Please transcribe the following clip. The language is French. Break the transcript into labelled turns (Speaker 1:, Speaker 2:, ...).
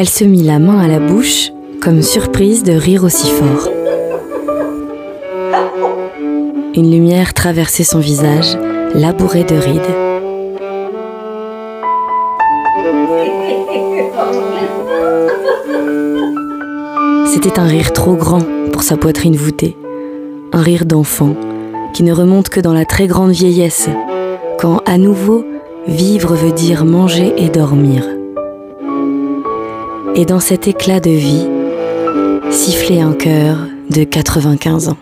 Speaker 1: Elle se mit la main à la bouche, comme surprise de rire aussi fort. Une lumière traversait son visage, labouré de rides. C'était un rire trop grand pour sa poitrine voûtée, un rire d'enfant qui ne remonte que dans la très grande vieillesse, quand à nouveau vivre veut dire manger et dormir. Et dans cet éclat de vie, sifflait un cœur de 95 ans.